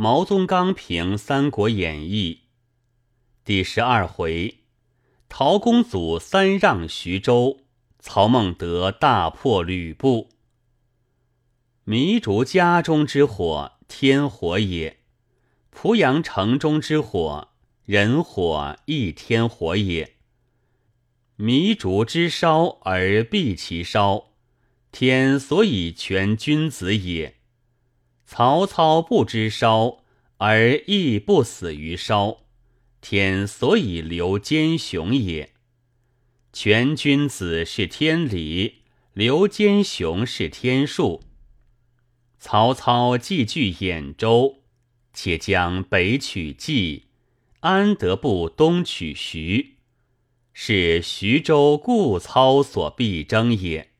毛宗刚评《三国演义》第十二回：陶公祖三让徐州，曹孟德大破吕布。糜竺家中之火，天火也；濮阳城中之火，人火，亦天火也。糜竺之烧而避其烧，天所以全君子也。曹操不知烧而亦不死于烧，天所以留奸雄也。全君子是天理，留奸雄是天数。曹操既据兖州，且将北取冀，安得不东取徐？是徐州故操所必争也。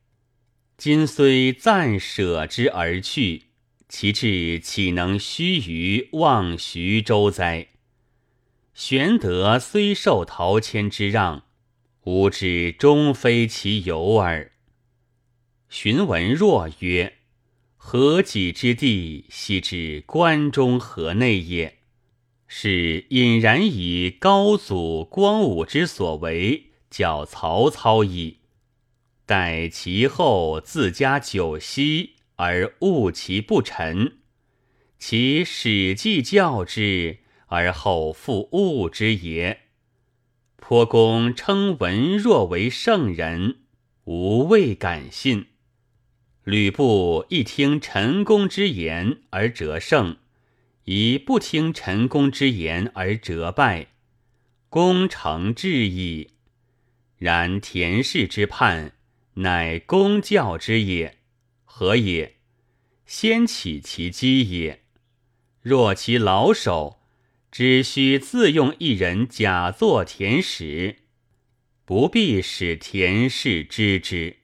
今虽暂舍之而去。其志岂能须臾忘徐州哉？玄德虽受陶谦之让，吾知终非其由耳。荀文若曰：“何己之地，悉指关中河内也。”是隐然以高祖、光武之所为，教曹操矣。待其后自家九锡。而误其不臣，其史记教之，而后复误之也。颇公称文若为圣人，吾未敢信。吕布一听陈宫之言而折胜，以不听陈宫之言而折败，功成至矣。然田氏之叛，乃公教之也。何也？先起其机也。若其老手，只需自用一人假作田使，不必使田氏知之。